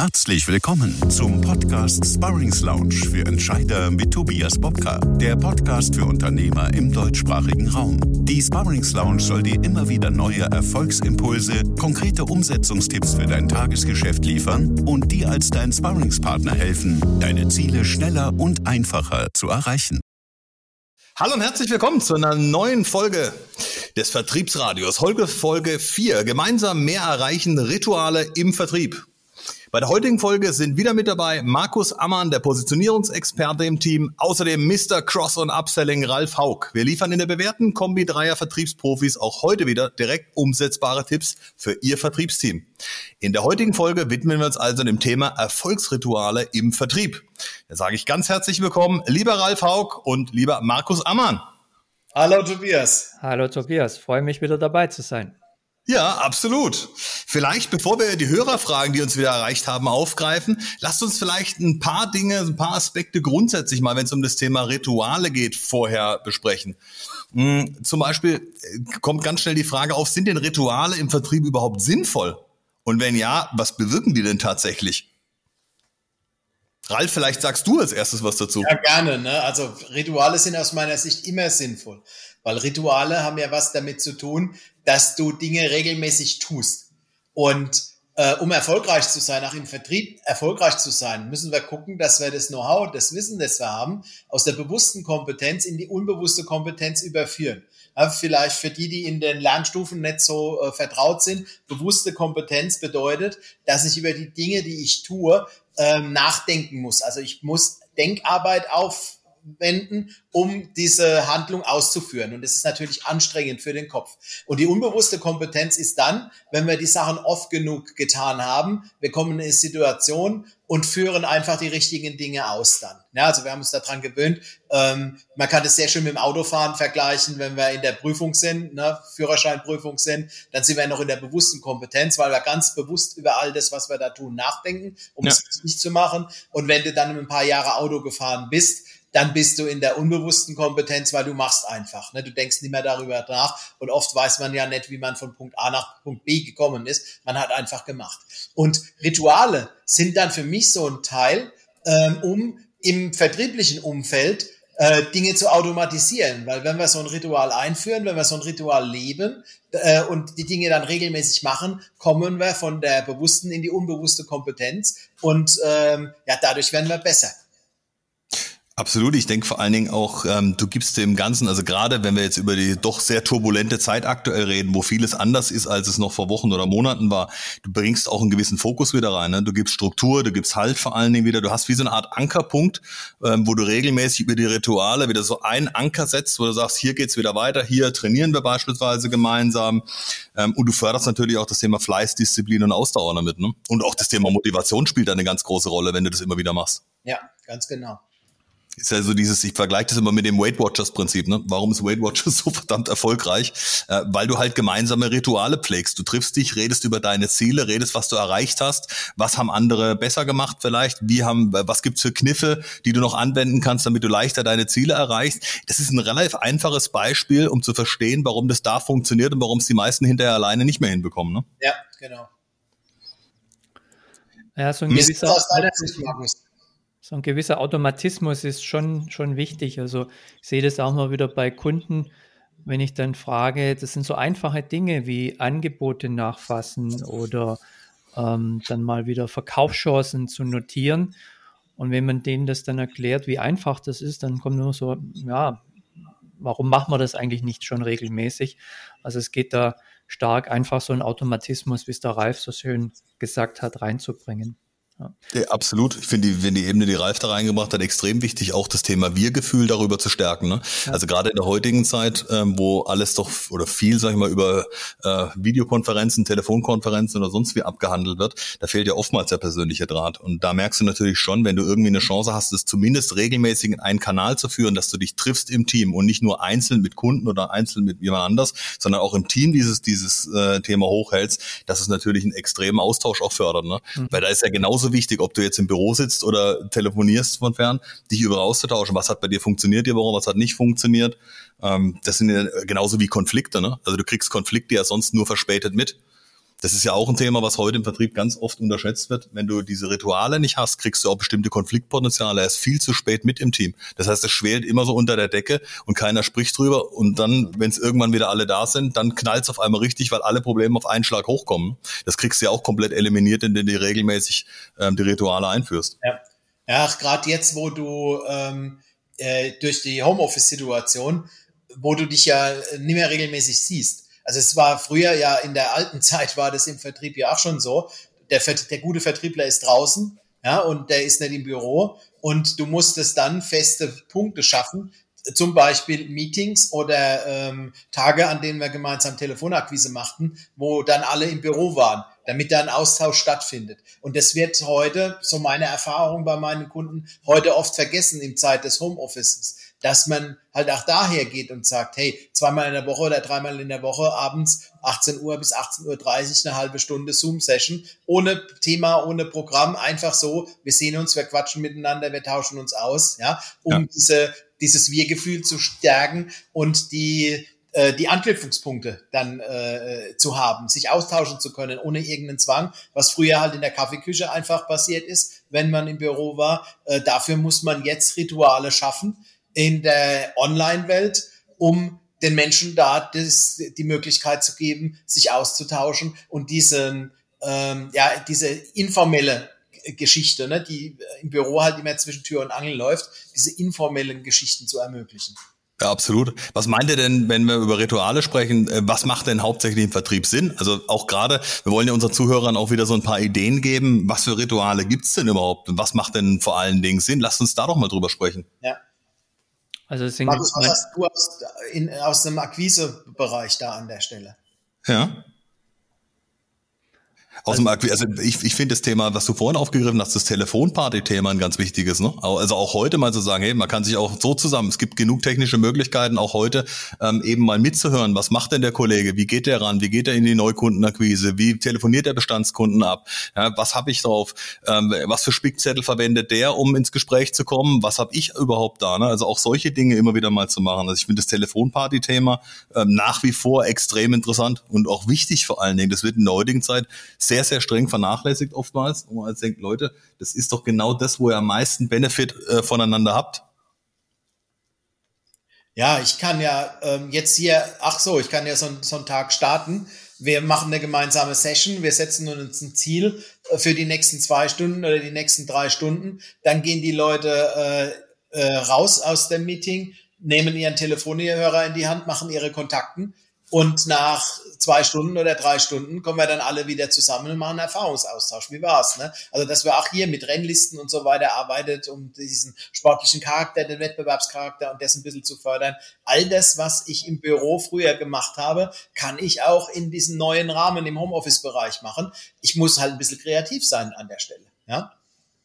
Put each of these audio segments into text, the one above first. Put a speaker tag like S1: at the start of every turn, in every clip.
S1: Herzlich willkommen zum Podcast Sparrings Lounge für Entscheider mit Tobias Bobka, der Podcast für Unternehmer im deutschsprachigen Raum. Die Sparrings Lounge soll dir immer wieder neue Erfolgsimpulse, konkrete Umsetzungstipps für dein Tagesgeschäft liefern und dir als dein Sparringspartner helfen, deine Ziele schneller und einfacher zu erreichen.
S2: Hallo und herzlich willkommen zu einer neuen Folge des Vertriebsradios. Folge Folge 4. Gemeinsam mehr erreichen Rituale im Vertrieb. Bei der heutigen Folge sind wieder mit dabei Markus Ammann, der Positionierungsexperte im Team, außerdem Mr. Cross und Upselling Ralf Haug. Wir liefern in der bewährten Kombi Dreier Vertriebsprofis auch heute wieder direkt umsetzbare Tipps für Ihr Vertriebsteam. In der heutigen Folge widmen wir uns also dem Thema Erfolgsrituale im Vertrieb. Da sage ich ganz herzlich willkommen, lieber Ralf Haug und lieber Markus Ammann.
S3: Hallo Tobias.
S4: Hallo Tobias, freue mich wieder dabei zu sein.
S2: Ja, absolut. Vielleicht, bevor wir die Hörerfragen, die uns wieder erreicht haben, aufgreifen, lasst uns vielleicht ein paar Dinge, ein paar Aspekte grundsätzlich mal, wenn es um das Thema Rituale geht, vorher besprechen. Hm, zum Beispiel äh, kommt ganz schnell die Frage auf, sind denn Rituale im Vertrieb überhaupt sinnvoll? Und wenn ja, was bewirken die denn tatsächlich? Ralf, vielleicht sagst du als erstes was dazu.
S3: Ja, gerne. Ne? Also Rituale sind aus meiner Sicht immer sinnvoll, weil Rituale haben ja was damit zu tun, dass du Dinge regelmäßig tust. Und äh, um erfolgreich zu sein, auch im Vertrieb erfolgreich zu sein, müssen wir gucken, dass wir das Know-how, das Wissen, das wir haben, aus der bewussten Kompetenz in die unbewusste Kompetenz überführen. Ja, vielleicht für die, die in den Lernstufen nicht so äh, vertraut sind, bewusste Kompetenz bedeutet, dass ich über die Dinge, die ich tue, ähm, nachdenken muss. Also ich muss Denkarbeit auf wenden, um diese Handlung auszuführen. Und das ist natürlich anstrengend für den Kopf. Und die unbewusste Kompetenz ist dann, wenn wir die Sachen oft genug getan haben, wir kommen in eine Situation und führen einfach die richtigen Dinge aus dann. Ja, also wir haben uns daran gewöhnt. Ähm, man kann das sehr schön mit dem Autofahren vergleichen, wenn wir in der Prüfung sind, ne, Führerscheinprüfung sind, dann sind wir noch in der bewussten Kompetenz, weil wir ganz bewusst über all das, was wir da tun, nachdenken, um ja. es nicht zu machen. Und wenn du dann ein paar Jahre Auto gefahren bist, dann bist du in der unbewussten Kompetenz, weil du machst einfach. Ne? Du denkst nicht mehr darüber nach und oft weiß man ja nicht, wie man von Punkt A nach Punkt B gekommen ist. Man hat einfach gemacht. Und Rituale sind dann für mich so ein Teil, ähm, um im vertrieblichen Umfeld äh, Dinge zu automatisieren. Weil wenn wir so ein Ritual einführen, wenn wir so ein Ritual leben äh, und die Dinge dann regelmäßig machen, kommen wir von der bewussten in die unbewusste Kompetenz und ähm, ja, dadurch werden wir besser.
S2: Absolut. Ich denke vor allen Dingen auch, ähm, du gibst dem Ganzen, also gerade wenn wir jetzt über die doch sehr turbulente Zeit aktuell reden, wo vieles anders ist, als es noch vor Wochen oder Monaten war, du bringst auch einen gewissen Fokus wieder rein. Ne? Du gibst Struktur, du gibst Halt vor allen Dingen wieder. Du hast wie so eine Art Ankerpunkt, ähm, wo du regelmäßig über die Rituale wieder so einen Anker setzt, wo du sagst, hier geht's wieder weiter, hier trainieren wir beispielsweise gemeinsam. Ähm, und du förderst natürlich auch das Thema Fleiß, Disziplin und Ausdauer damit. Ne? Und auch das Thema Motivation spielt eine ganz große Rolle, wenn du das immer wieder machst.
S3: Ja, ganz genau
S2: ist ja so dieses, ich vergleiche das immer mit dem Weight Watchers Prinzip, ne? Warum ist Weight Watchers so verdammt erfolgreich? Äh, weil du halt gemeinsame Rituale pflegst. Du triffst dich, redest über deine Ziele, redest, was du erreicht hast, was haben andere besser gemacht vielleicht, wie haben, was gibt's für Kniffe, die du noch anwenden kannst, damit du leichter deine Ziele erreichst. Das ist ein relativ einfaches Beispiel, um zu verstehen, warum das da funktioniert und warum es die meisten hinterher alleine nicht mehr hinbekommen, ne?
S3: Ja, genau.
S4: Ja, so ein gewisser, so ein gewisser Automatismus ist schon, schon wichtig. Also ich sehe das auch mal wieder bei Kunden, wenn ich dann frage, das sind so einfache Dinge wie Angebote nachfassen oder ähm, dann mal wieder Verkaufschancen zu notieren. Und wenn man denen das dann erklärt, wie einfach das ist, dann kommt nur so, ja, warum machen wir das eigentlich nicht schon regelmäßig? Also es geht da stark einfach so ein Automatismus, wie es der Ralf so schön gesagt hat, reinzubringen.
S2: Ja. absolut. Ich finde, wenn die Ebene, die Ralf da reingebracht hat, extrem wichtig, auch das Thema Wir-Gefühl darüber zu stärken. Ne? Ja. Also gerade in der heutigen Zeit, ähm, wo alles doch oder viel, sag ich mal, über äh, Videokonferenzen, Telefonkonferenzen oder sonst wie abgehandelt wird, da fehlt ja oftmals der persönliche Draht. Und da merkst du natürlich schon, wenn du irgendwie eine Chance hast, es zumindest regelmäßig in einen Kanal zu führen, dass du dich triffst im Team und nicht nur einzeln mit Kunden oder einzeln mit jemand anders, sondern auch im Team dieses, dieses äh, Thema hochhältst, dass es natürlich einen extremen Austausch auch fördert. Ne? Mhm. Weil da ist ja genauso genauso wichtig, ob du jetzt im Büro sitzt oder telefonierst von fern, dich über auszutauschen. Was hat bei dir funktioniert die Woche, was hat nicht funktioniert. Ähm, das sind ja genauso wie Konflikte. Ne? Also du kriegst Konflikte ja sonst nur verspätet mit. Das ist ja auch ein Thema, was heute im Vertrieb ganz oft unterschätzt wird. Wenn du diese Rituale nicht hast, kriegst du auch bestimmte Konfliktpotenziale erst viel zu spät mit im Team. Das heißt, es schwelt immer so unter der Decke und keiner spricht drüber. Und dann, wenn es irgendwann wieder alle da sind, dann knallt es auf einmal richtig, weil alle Probleme auf einen Schlag hochkommen. Das kriegst du ja auch komplett eliminiert, indem du regelmäßig ähm, die Rituale einführst.
S3: Ja, ja gerade jetzt, wo du ähm, äh, durch die Homeoffice-Situation, wo du dich ja nicht mehr regelmäßig siehst also es war früher ja in der alten Zeit war das im Vertrieb ja auch schon so. Der, der gute Vertriebler ist draußen, ja, und der ist nicht im Büro und du musstest dann feste Punkte schaffen, zum Beispiel Meetings oder ähm, Tage, an denen wir gemeinsam Telefonakquise machten, wo dann alle im Büro waren, damit da ein Austausch stattfindet. Und das wird heute, so meine Erfahrung bei meinen Kunden, heute oft vergessen im Zeit des Homeoffices dass man halt auch daher geht und sagt, hey, zweimal in der Woche oder dreimal in der Woche abends 18 Uhr bis 18.30 Uhr eine halbe Stunde Zoom-Session, ohne Thema, ohne Programm, einfach so, wir sehen uns, wir quatschen miteinander, wir tauschen uns aus, ja, um ja. diese, dieses Wir-Gefühl zu stärken und die, äh, die Anknüpfungspunkte dann äh, zu haben, sich austauschen zu können, ohne irgendeinen Zwang, was früher halt in der Kaffeeküche einfach passiert ist, wenn man im Büro war. Äh, dafür muss man jetzt Rituale schaffen, in der Online-Welt, um den Menschen da das, die Möglichkeit zu geben, sich auszutauschen und diesen, ähm, ja, diese informelle Geschichte, ne, die im Büro halt immer zwischen Tür und Angel läuft, diese informellen Geschichten zu ermöglichen.
S2: Ja, absolut. Was meint ihr denn, wenn wir über Rituale sprechen? Äh, was macht denn hauptsächlich im Vertrieb Sinn? Also auch gerade, wir wollen ja unseren Zuhörern auch wieder so ein paar Ideen geben. Was für Rituale gibt's denn überhaupt? Und was macht denn vor allen Dingen Sinn? Lasst uns da doch mal drüber sprechen.
S3: Ja. Also es sind Markus, was hast du aus, in, aus dem Akquisebereich da an der Stelle?
S2: Ja. Aus dem also, also ich, ich finde das Thema, was du vorhin aufgegriffen hast, das Telefonparty-Thema ein ganz wichtiges. Ne? Also auch heute mal zu sagen, hey, man kann sich auch so zusammen, es gibt genug technische Möglichkeiten, auch heute ähm, eben mal mitzuhören, was macht denn der Kollege, wie geht der ran, wie geht er in die Neukundenakquise, wie telefoniert der Bestandskunden ab, ja, was habe ich drauf, ähm, was für Spickzettel verwendet der, um ins Gespräch zu kommen, was habe ich überhaupt da. Ne? Also auch solche Dinge immer wieder mal zu machen. Also ich finde das Telefonparty-Thema ähm, nach wie vor extrem interessant und auch wichtig vor allen Dingen. Das wird in der heutigen Zeit sehr, sehr streng vernachlässigt oftmals. Und man halt denkt, Leute, das ist doch genau das, wo ihr am meisten Benefit äh, voneinander habt.
S3: Ja, ich kann ja ähm, jetzt hier, ach so, ich kann ja so, so einen Tag starten. Wir machen eine gemeinsame Session, wir setzen uns ein Ziel äh, für die nächsten zwei Stunden oder die nächsten drei Stunden. Dann gehen die Leute äh, äh, raus aus dem Meeting, nehmen ihren Telefonhörer in die Hand, machen ihre Kontakten und nach zwei Stunden oder drei Stunden kommen wir dann alle wieder zusammen und machen Erfahrungsaustausch. Wie war's? Ne? Also, dass wir auch hier mit Rennlisten und so weiter arbeitet, um diesen sportlichen Charakter, den Wettbewerbscharakter und dessen ein bisschen zu fördern. All das, was ich im Büro früher gemacht habe, kann ich auch in diesem neuen Rahmen im Homeoffice-Bereich machen. Ich muss halt ein bisschen kreativ sein an der Stelle. Ja?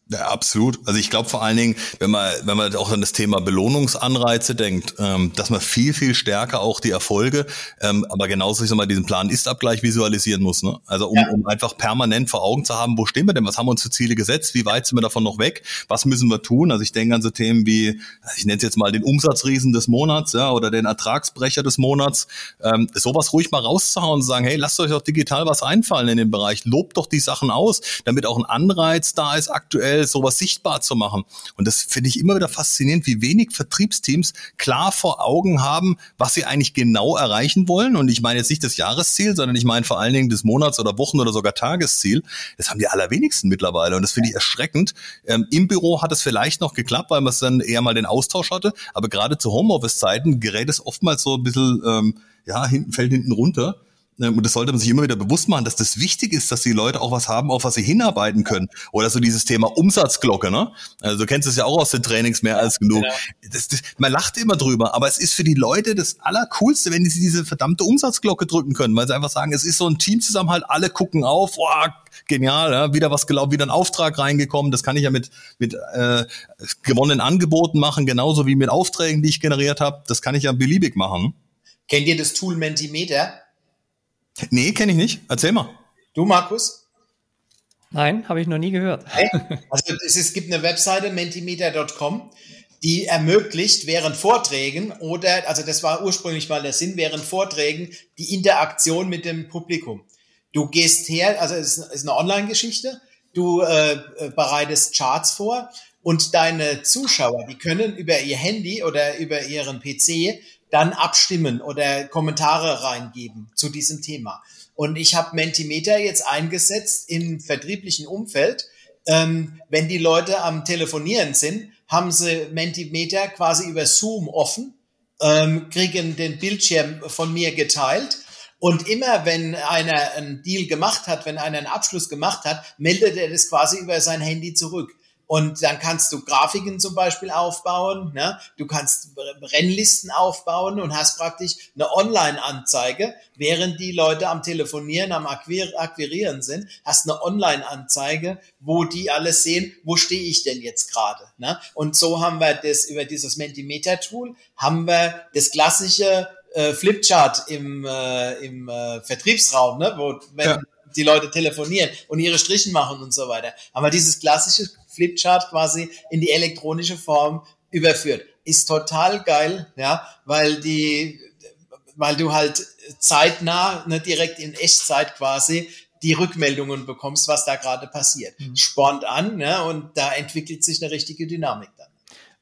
S2: Ja, absolut. Also ich glaube vor allen Dingen, wenn man, wenn man auch an das Thema Belohnungsanreize denkt, ähm, dass man viel, viel stärker auch die Erfolge, ähm, aber genauso, ich sag mal, diesen Plan-Ist-Abgleich visualisieren muss. Ne? Also um, ja. um einfach permanent vor Augen zu haben, wo stehen wir denn, was haben wir uns für Ziele gesetzt, wie weit sind wir davon noch weg, was müssen wir tun? Also ich denke an so Themen wie, ich nenne es jetzt mal den Umsatzriesen des Monats ja, oder den Ertragsbrecher des Monats, ähm, sowas ruhig mal rauszuhauen und sagen, hey, lasst euch doch digital was einfallen in dem Bereich, lobt doch die Sachen aus, damit auch ein Anreiz da ist, aktuell sowas sichtbar zu machen. Und das finde ich immer wieder faszinierend, wie wenig Vertriebsteams klar vor Augen haben, was sie eigentlich genau erreichen wollen. Und ich meine jetzt nicht das Jahresziel, sondern ich meine vor allen Dingen das Monats- oder Wochen- oder sogar Tagesziel. Das haben die allerwenigsten mittlerweile. Und das finde ich erschreckend. Ähm, Im Büro hat es vielleicht noch geklappt, weil man es dann eher mal den Austausch hatte. Aber gerade zu Homeoffice-Zeiten gerät es oftmals so ein bisschen, ähm, ja, hinten fällt hinten runter. Ähm, und das sollte man sich immer wieder bewusst machen, dass das wichtig ist, dass die Leute auch was haben, auf was sie hinarbeiten können. Oder so dieses Thema Umsatzglocke, ne? Also du kennst es ja auch aus den Trainings mehr als genug. Genau. Das, das, man lacht immer drüber, aber es ist für die Leute das Allercoolste, wenn sie diese verdammte Umsatzglocke drücken können, weil sie einfach sagen, es ist so ein Teamzusammenhalt, alle gucken auf, boah, genial, ja, wieder was gelaufen, wieder ein Auftrag reingekommen. Das kann ich ja mit, mit äh, gewonnenen Angeboten machen, genauso wie mit Aufträgen, die ich generiert habe. Das kann ich ja beliebig machen.
S3: Kennt ihr das Tool Mentimeter?
S2: Nee, kenne ich nicht. Erzähl mal.
S3: Du, Markus?
S4: Nein, habe ich noch nie gehört.
S3: Also es, es gibt eine Webseite, mentimeter.com, die ermöglicht während Vorträgen oder, also das war ursprünglich mal der Sinn, während Vorträgen die Interaktion mit dem Publikum. Du gehst her, also es ist eine Online-Geschichte, du äh, äh, bereitest Charts vor und deine Zuschauer, die können über ihr Handy oder über ihren PC dann abstimmen oder Kommentare reingeben zu diesem Thema. Und ich habe Mentimeter jetzt eingesetzt im vertrieblichen Umfeld. Ähm, wenn die Leute am Telefonieren sind, haben sie Mentimeter quasi über Zoom offen, ähm, kriegen den Bildschirm von mir geteilt und immer wenn einer einen Deal gemacht hat, wenn einer einen Abschluss gemacht hat, meldet er das quasi über sein Handy zurück. Und dann kannst du Grafiken zum Beispiel aufbauen, ne? du kannst Rennlisten aufbauen und hast praktisch eine Online-Anzeige, während die Leute am Telefonieren, am Akquir Akquirieren sind, hast eine Online-Anzeige, wo die alles sehen, wo stehe ich denn jetzt gerade. Ne? Und so haben wir das über dieses Mentimeter-Tool, haben wir das klassische äh, Flipchart im, äh, im äh, Vertriebsraum, ne? wo wenn ja. die Leute telefonieren und ihre Strichen machen und so weiter. Aber dieses klassische Flipchart quasi in die elektronische Form überführt. Ist total geil, ja, weil die, weil du halt zeitnah, ne, direkt in Echtzeit quasi die Rückmeldungen bekommst, was da gerade passiert. Mhm. Spornt an, ne, und da entwickelt sich eine richtige Dynamik dann.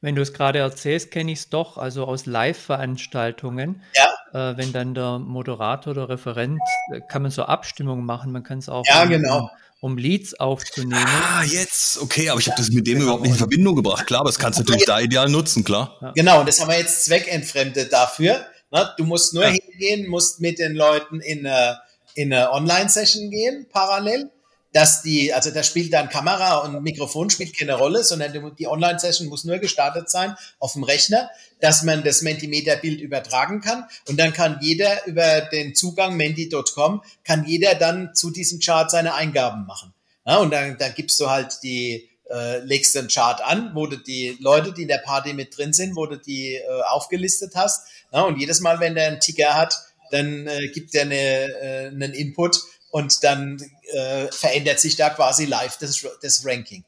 S4: Wenn du es gerade erzählst, kenne ich es doch, also aus Live-Veranstaltungen. Ja. Äh, wenn dann der Moderator oder Referent, äh, kann man so Abstimmungen machen, man kann es auch
S3: ja, genau.
S4: Um, Leads aufzunehmen.
S2: Ah, jetzt, okay, aber ich habe das mit dem genau. überhaupt nicht in Verbindung gebracht. Klar, aber das kannst du natürlich da ideal nutzen, klar.
S3: Ja. Genau, und das haben wir jetzt zweckentfremdet dafür. Ne? Du musst nur ja. hingehen, musst mit den Leuten in eine, in eine Online-Session gehen, parallel dass die, also da spielt dann Kamera und Mikrofon spielt keine Rolle, sondern die Online-Session muss nur gestartet sein auf dem Rechner, dass man das Mentimeter-Bild übertragen kann und dann kann jeder über den Zugang menti.com, kann jeder dann zu diesem Chart seine Eingaben machen. Ja, und dann, dann gibst du halt die, äh, legst den Chart an, wo du die Leute, die in der Party mit drin sind, wo du die äh, aufgelistet hast. Ja, und jedes Mal, wenn der einen Ticker hat, dann äh, gibt er eine, äh, einen Input und dann äh, verändert sich da quasi live das, das Ranking.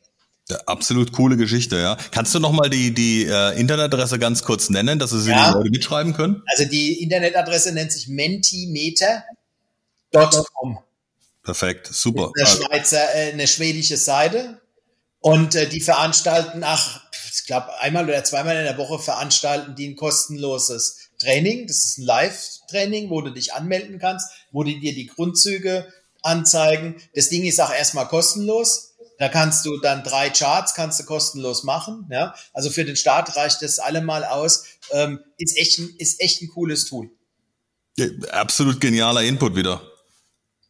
S2: Ja, absolut coole Geschichte, ja. Kannst du noch mal die, die äh, Internetadresse ganz kurz nennen, dass sie ja. die Leute mitschreiben können?
S3: Also die Internetadresse nennt sich mentimeter.com.
S2: Perfekt, super.
S3: Eine, Schweizer, äh, eine schwedische Seite und äh, die veranstalten, ach, ich glaube einmal oder zweimal in der Woche veranstalten die ein kostenloses Training. Das ist ein Live-Training, wo du dich anmelden kannst, wo die dir die Grundzüge anzeigen. Das Ding ist auch erstmal kostenlos. Da kannst du dann drei Charts kannst du kostenlos machen. Ja? Also für den Start reicht das allemal aus. Ähm, ist, echt ein, ist echt ein cooles Tool.
S2: Ja, absolut genialer Input wieder.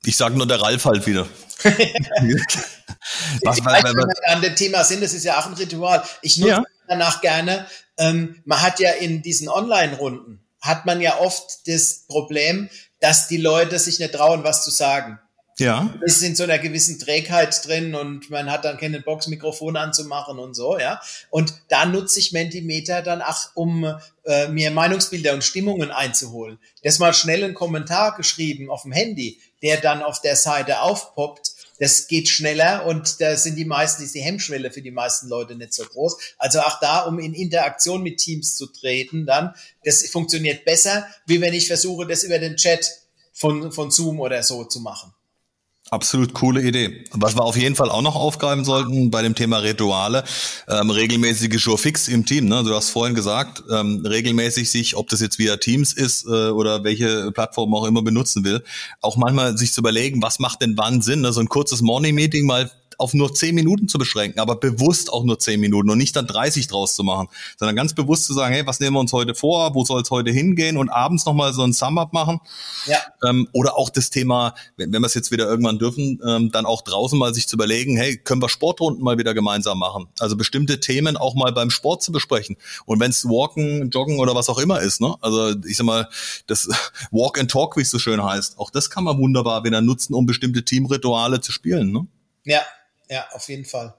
S2: Ich sage nur der Ralf halt wieder.
S3: was, was, was, was, an dem Thema sind, das ist ja auch ein Ritual. Ich nutze ja. Danach gerne. Ähm, man hat ja in diesen Online-Runden, hat man ja oft das Problem, dass die Leute sich nicht trauen, was zu sagen.
S2: Ja.
S3: Es ist in so einer gewissen Trägheit drin und man hat dann keine Box, Mikrofon anzumachen und so, ja. Und da nutze ich Mentimeter dann auch, um äh, mir Meinungsbilder und Stimmungen einzuholen. Das mal schnell einen Kommentar geschrieben auf dem Handy, der dann auf der Seite aufpoppt, das geht schneller und da sind die meisten, ist die Hemmschwelle für die meisten Leute nicht so groß. Also auch da, um in Interaktion mit Teams zu treten, dann, das funktioniert besser, wie wenn ich versuche, das über den Chat von, von Zoom oder so zu machen.
S2: Absolut coole Idee. Was wir auf jeden Fall auch noch aufgreifen sollten bei dem Thema Rituale, ähm, regelmäßige Show fix im Team. Ne? Du hast vorhin gesagt, ähm, regelmäßig sich, ob das jetzt via Teams ist äh, oder welche Plattform auch immer benutzen will, auch manchmal sich zu überlegen, was macht denn wann Sinn. Ne? So ein kurzes Morning-Meeting mal auf nur zehn Minuten zu beschränken, aber bewusst auch nur zehn Minuten und nicht dann 30 draus zu machen, sondern ganz bewusst zu sagen, hey, was nehmen wir uns heute vor, wo soll es heute hingehen und abends nochmal so ein Sum-Up machen. Ja. Ähm, oder auch das Thema, wenn, wenn wir es jetzt wieder irgendwann dürfen, ähm, dann auch draußen mal sich zu überlegen, hey, können wir Sportrunden mal wieder gemeinsam machen? Also bestimmte Themen auch mal beim Sport zu besprechen. Und wenn es Walken, Joggen oder was auch immer ist, ne? Also ich sag mal, das Walk and Talk, wie es so schön heißt, auch das kann man wunderbar wieder nutzen, um bestimmte Teamrituale zu spielen, ne?
S3: Ja, ja, auf jeden Fall.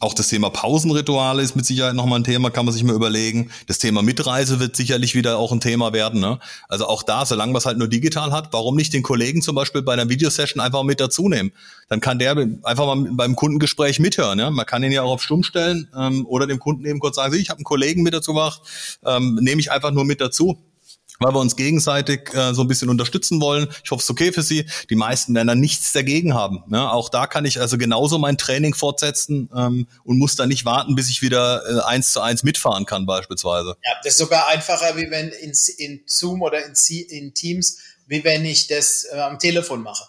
S2: Auch das Thema Pausenrituale ist mit Sicherheit nochmal ein Thema, kann man sich mal überlegen. Das Thema Mitreise wird sicherlich wieder auch ein Thema werden. Ne? Also auch da, solange man es halt nur digital hat, warum nicht den Kollegen zum Beispiel bei einer Videosession einfach mit dazu nehmen? Dann kann der einfach mal beim Kundengespräch mithören. Ja? Man kann ihn ja auch auf Stumm stellen ähm, oder dem Kunden eben kurz sagen, ich habe einen Kollegen mit dazu gemacht, ähm, nehme ich einfach nur mit dazu. Weil wir uns gegenseitig äh, so ein bisschen unterstützen wollen. Ich hoffe, es ist okay für Sie. Die meisten werden da nichts dagegen haben. Ne? Auch da kann ich also genauso mein Training fortsetzen ähm, und muss da nicht warten, bis ich wieder äh, eins zu eins mitfahren kann beispielsweise.
S3: Ja, das ist sogar einfacher, wie wenn in, in Zoom oder in, in Teams, wie wenn ich das äh, am Telefon mache.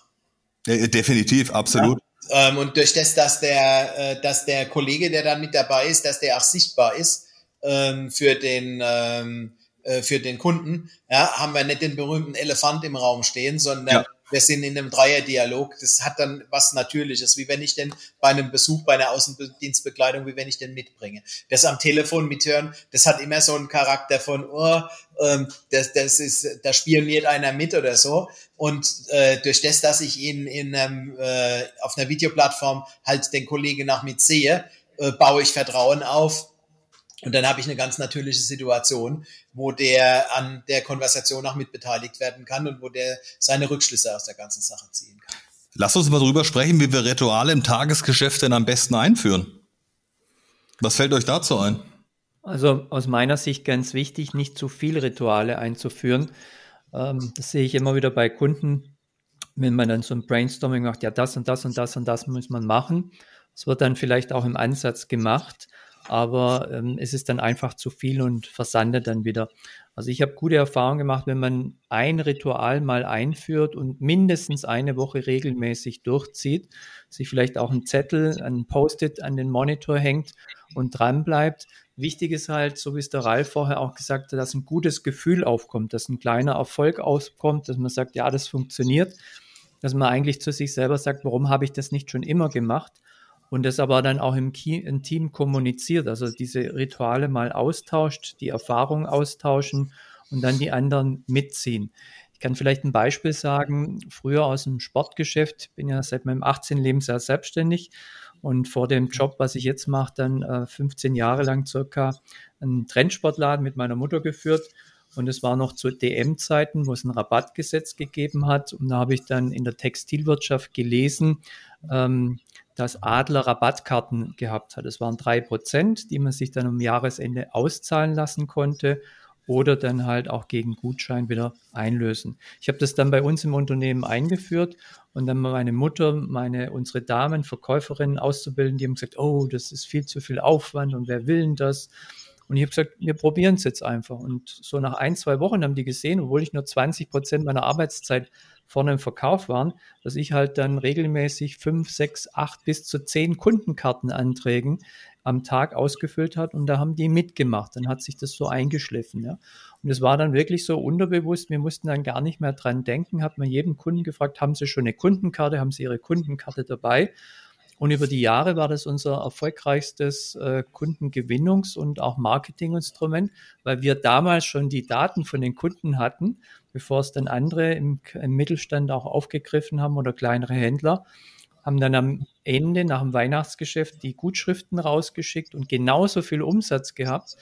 S2: Ja, definitiv, absolut.
S3: Ja. Ähm, und durch das, dass der, äh, dass der Kollege, der dann mit dabei ist, dass der auch sichtbar ist ähm, für den ähm, äh, für den Kunden, ja, haben wir nicht den berühmten Elefant im Raum stehen, sondern ja. wir sind in einem Dreierdialog. Das hat dann was Natürliches, wie wenn ich den bei einem Besuch, bei einer Außendienstbekleidung, wie wenn ich den mitbringe. Das am Telefon mithören, das hat immer so einen Charakter von, oh, ähm, das, das ist, da spioniert einer mit oder so. Und äh, durch das, dass ich ihn in einem, äh, auf einer Videoplattform halt den Kollegen nach mit sehe, äh, baue ich Vertrauen auf und dann habe ich eine ganz natürliche Situation, wo der an der Konversation auch mitbeteiligt werden kann und wo der seine Rückschlüsse aus der ganzen Sache ziehen kann.
S2: Lass uns mal darüber sprechen, wie wir Rituale im Tagesgeschäft denn am besten einführen. Was fällt euch dazu ein?
S4: Also aus meiner Sicht ganz wichtig, nicht zu viel Rituale einzuführen. Ähm, das sehe ich immer wieder bei Kunden, wenn man dann so ein Brainstorming macht, ja, das und das und das und das muss man machen. Es wird dann vielleicht auch im Ansatz gemacht aber ähm, es ist dann einfach zu viel und versandet dann wieder. Also ich habe gute Erfahrungen gemacht, wenn man ein Ritual mal einführt und mindestens eine Woche regelmäßig durchzieht, sich vielleicht auch ein Zettel, ein Post-it an den Monitor hängt und dran bleibt. Wichtig ist halt, so wie es der Ralf vorher auch gesagt hat, dass ein gutes Gefühl aufkommt, dass ein kleiner Erfolg aufkommt, dass man sagt, ja, das funktioniert, dass man eigentlich zu sich selber sagt, warum habe ich das nicht schon immer gemacht? Und das aber dann auch im, im, Team kommuniziert, also diese Rituale mal austauscht, die Erfahrung austauschen und dann die anderen mitziehen. Ich kann vielleicht ein Beispiel sagen, früher aus dem Sportgeschäft, bin ja seit meinem 18. Lebensjahr selbstständig und vor dem Job, was ich jetzt mache, dann äh, 15 Jahre lang circa einen Trendsportladen mit meiner Mutter geführt. Und es war noch zu DM-Zeiten, wo es ein Rabattgesetz gegeben hat. Und da habe ich dann in der Textilwirtschaft gelesen, ähm, dass Adler Rabattkarten gehabt hat. Es waren drei Prozent, die man sich dann am Jahresende auszahlen lassen konnte oder dann halt auch gegen Gutschein wieder einlösen. Ich habe das dann bei uns im Unternehmen eingeführt und dann meine Mutter, meine unsere Damen, Verkäuferinnen auszubilden, die haben gesagt, oh, das ist viel zu viel Aufwand und wer will denn das? Und ich habe gesagt, wir probieren es jetzt einfach. Und so nach ein, zwei Wochen haben die gesehen, obwohl ich nur 20 Prozent meiner Arbeitszeit vorne im Verkauf waren, dass ich halt dann regelmäßig fünf, sechs, acht bis zu zehn Kundenkartenanträgen am Tag ausgefüllt hat und da haben die mitgemacht. Dann hat sich das so eingeschliffen. Ja. Und es war dann wirklich so unterbewusst, wir mussten dann gar nicht mehr dran denken, hat man jedem Kunden gefragt, haben Sie schon eine Kundenkarte, haben Sie Ihre Kundenkarte dabei? Und über die Jahre war das unser erfolgreichstes äh, Kundengewinnungs- und auch Marketinginstrument, weil wir damals schon die Daten von den Kunden hatten, bevor es dann andere im, im Mittelstand auch aufgegriffen haben oder kleinere Händler haben dann am Ende nach dem Weihnachtsgeschäft die Gutschriften rausgeschickt und genauso viel Umsatz gehabt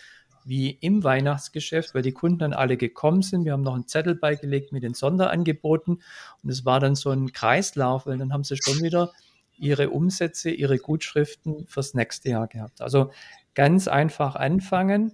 S4: wie im Weihnachtsgeschäft, weil die Kunden dann alle gekommen sind. Wir haben noch einen Zettel beigelegt mit den Sonderangeboten und es war dann so ein Kreislauf, weil dann haben sie schon wieder ihre Umsätze, ihre Gutschriften fürs nächste Jahr gehabt. Also ganz einfach anfangen,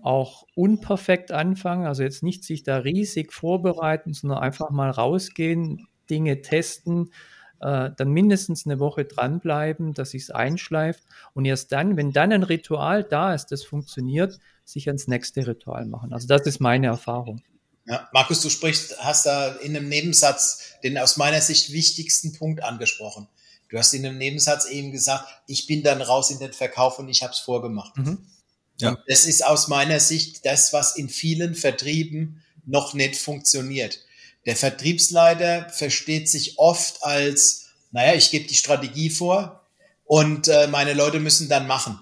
S4: auch unperfekt anfangen, also jetzt nicht sich da riesig vorbereiten, sondern einfach mal rausgehen, Dinge testen, äh, dann mindestens eine Woche dranbleiben, dass sich es einschleift und erst dann, wenn dann ein Ritual da ist, das funktioniert, sich ans nächste Ritual machen. Also das ist meine Erfahrung.
S3: Ja, Markus, du sprichst, hast da in einem Nebensatz den aus meiner Sicht wichtigsten Punkt angesprochen. Du hast in einem Nebensatz eben gesagt, ich bin dann raus in den Verkauf und ich habe es vorgemacht. Mhm. Ja. Und das ist aus meiner Sicht das, was in vielen Vertrieben noch nicht funktioniert. Der Vertriebsleiter versteht sich oft als, naja, ich gebe die Strategie vor und äh, meine Leute müssen dann machen.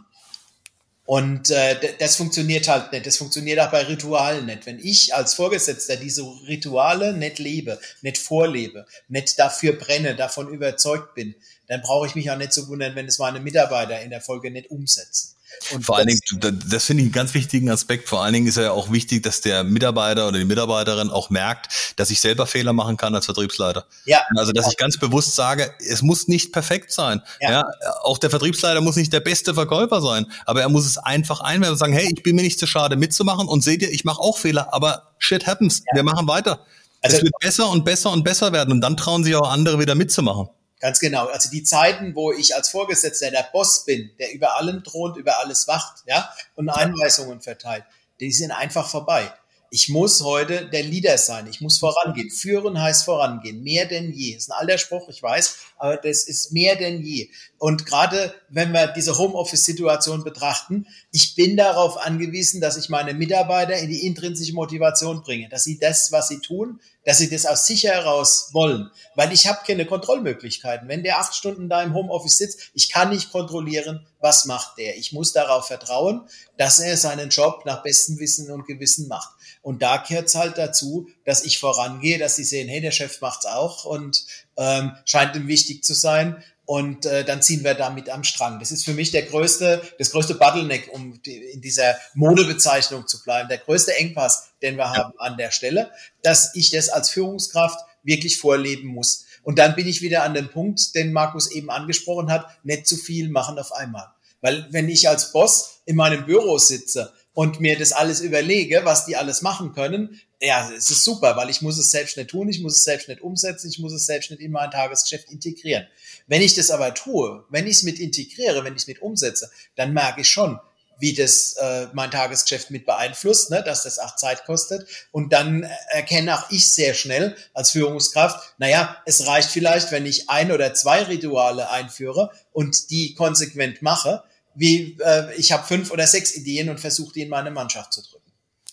S3: Und äh, das funktioniert halt nicht. Das funktioniert auch bei Ritualen nicht. Wenn ich als Vorgesetzter diese Rituale nicht lebe, nicht vorlebe, nicht dafür brenne, davon überzeugt bin, dann brauche ich mich auch nicht zu wundern, wenn es meine Mitarbeiter in der Folge nicht umsetzen.
S2: Und vor allen Dingen, das finde ich einen ganz wichtigen Aspekt. Vor allen Dingen ist ja auch wichtig, dass der Mitarbeiter oder die Mitarbeiterin auch merkt, dass ich selber Fehler machen kann als Vertriebsleiter. Ja. Also, dass ich ganz bewusst sage, es muss nicht perfekt sein. Ja. ja. Auch der Vertriebsleiter muss nicht der beste Verkäufer sein, aber er muss es einfach einwerfen und sagen, hey, ich bin mir nicht zu schade mitzumachen und seht ihr, ich mache auch Fehler, aber shit happens. Ja. Wir machen weiter. Also, es wird besser und besser und besser werden und dann trauen sich auch andere wieder mitzumachen.
S3: Ganz genau. Also die Zeiten, wo ich als Vorgesetzter der Boss bin, der über allem thront, über alles wacht, ja, und Einweisungen verteilt, die sind einfach vorbei. Ich muss heute der Leader sein. Ich muss vorangehen. Führen heißt vorangehen. Mehr denn je. Das ist ein alter Spruch, ich weiß, aber das ist mehr denn je. Und gerade wenn wir diese Homeoffice-Situation betrachten, ich bin darauf angewiesen, dass ich meine Mitarbeiter in die intrinsische Motivation bringe, dass sie das, was sie tun, dass sie das aus sich heraus wollen, weil ich habe keine Kontrollmöglichkeiten. Wenn der acht Stunden da im Homeoffice sitzt, ich kann nicht kontrollieren, was macht der. Ich muss darauf vertrauen, dass er seinen Job nach bestem Wissen und Gewissen macht. Und da gehört es halt dazu, dass ich vorangehe, dass sie sehen, hey, der Chef macht's auch und ähm, scheint ihm wichtig zu sein. Und äh, dann ziehen wir damit am Strang. Das ist für mich der größte, das größte Bottleneck, um die, in dieser Modebezeichnung zu bleiben, der größte Engpass, den wir haben an der Stelle, dass ich das als Führungskraft wirklich vorleben muss. Und dann bin ich wieder an dem Punkt, den Markus eben angesprochen hat, nicht zu viel machen auf einmal. Weil wenn ich als Boss in meinem Büro sitze und mir das alles überlege, was die alles machen können, ja, es ist super, weil ich muss es selbst nicht tun, ich muss es selbst nicht umsetzen, ich muss es selbst nicht in mein Tagesgeschäft integrieren. Wenn ich das aber tue, wenn ich es mit integriere, wenn ich es mit umsetze, dann merke ich schon, wie das äh, mein Tagesgeschäft mit beeinflusst, ne, dass das auch Zeit kostet. Und dann erkenne auch ich sehr schnell als Führungskraft, naja, es reicht vielleicht, wenn ich ein oder zwei Rituale einführe und die konsequent mache, wie äh, ich habe fünf oder sechs Ideen und versuche die in meine Mannschaft zu drücken.